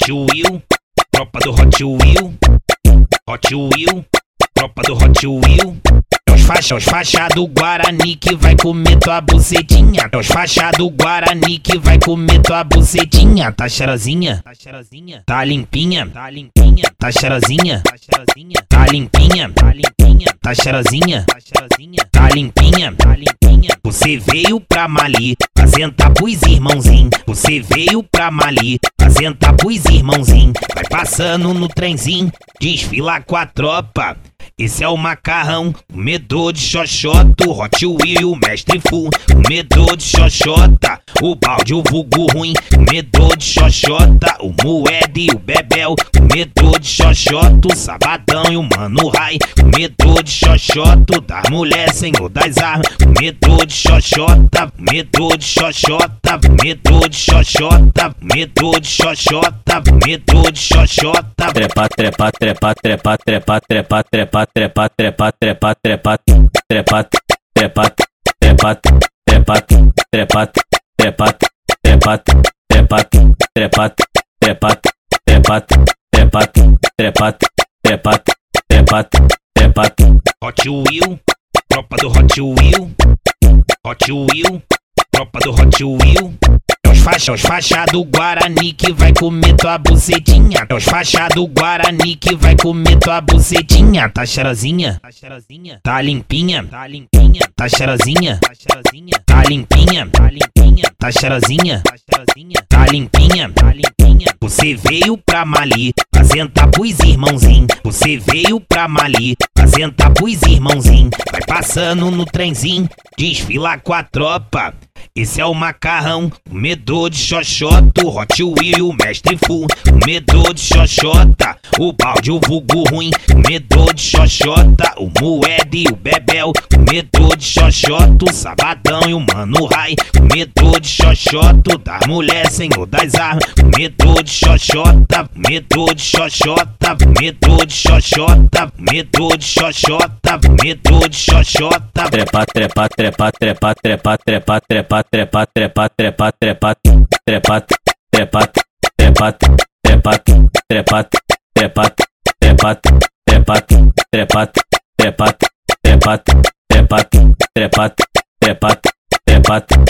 Hot Wheel, tropa do Hot Wheel, Hot Wheel, tropa do Hot Wheel. É os faixa, os faixa do Guarani que vai comer tua bucetinha. É os faixa do Guarani que vai comer tua bucetinha. Tá cheirosinha? Tá cheirosinha? Tá limpinha? Tá limpinha? Tá cheirosinha? Tá cheirosinha? Tá limpinha? Tá limpinha? Tá cheirosinha? Tá cheirosinha? Tá limpinha? Tá limpinha? Você veio pra Mali, apresentar pros irmãozinho. Você veio pra Mali, apresentar pros irmãozinho. Vai passando no trenzinho, desfila com a tropa. Esse é o macarrão, comedor de xoxota, Hot Wheel, mestre full, comedor de xoxota, o balde, o vulgo ruim, comedor de xoxota, o moeda e o bebel, comedor de xoxota, o sabadão e o mano rai, comedor de xoxota, das mulher, senhor das armas, comedor de xoxota, comedor de xoxota, comedor de xoxota, comedor de xoxota, comedor de xoxota, trepa, trepa, trepa, trepa, trepa, trepa, trepa, trepa, trepa, trepa, trepa, trepa, trepa, trepa, trepa, trepa, trepa, trepa, trepa, trepa, trepa, trepa, trepa, trepa, trepa, trepa, trepa. Hot Wheel, tropa do Hot Wheel, Hot Wheel, tropa do Hot Wheel. É os faixa, os faixa do Guarani que vai comer tua bucetinha. É os faixa do Guarani que vai comer tua bucetinha. Tá cheirosinha? Tá cheirosinha? Tá limpinha? Tá limpinha? Tá cheirosinha? Tá cheirosinha? Limpinha? Tá limpinha? Tá cheirosinha? Tá cheirosinha? Tá limpinha? Tá limpinha? Você veio pra Mali, apresentar pros irmãozinho. Você veio pra Mali, apresentar pros irmãozinho. Vai passando no trenzinho, desfila com a tropa. Esse é o macarrão, comedor de xoxota, o Hot Wheel, o mestre full, comedor de xoxota, o balde, o vulgo ruim, comedor de xoxota, o moeda e o bebel, comedor de xoxota, o sabadão e o mano rai, comedor de xoxota, das mulher, senhor das armas, comedor de xoxota, comedor de xoxota, comedor de xoxota, comedor de xoxota, comedor de xoxota, trepa, trepa, trepa, trepa, trepa, trepa, trepa, trepa, trepa, trepa, trepa, trepa, trepa, trepa, trepa, trepa, trepa, trepa, trepa, trepa, trepa, trepa, trepa, trepa, trepa, trepa,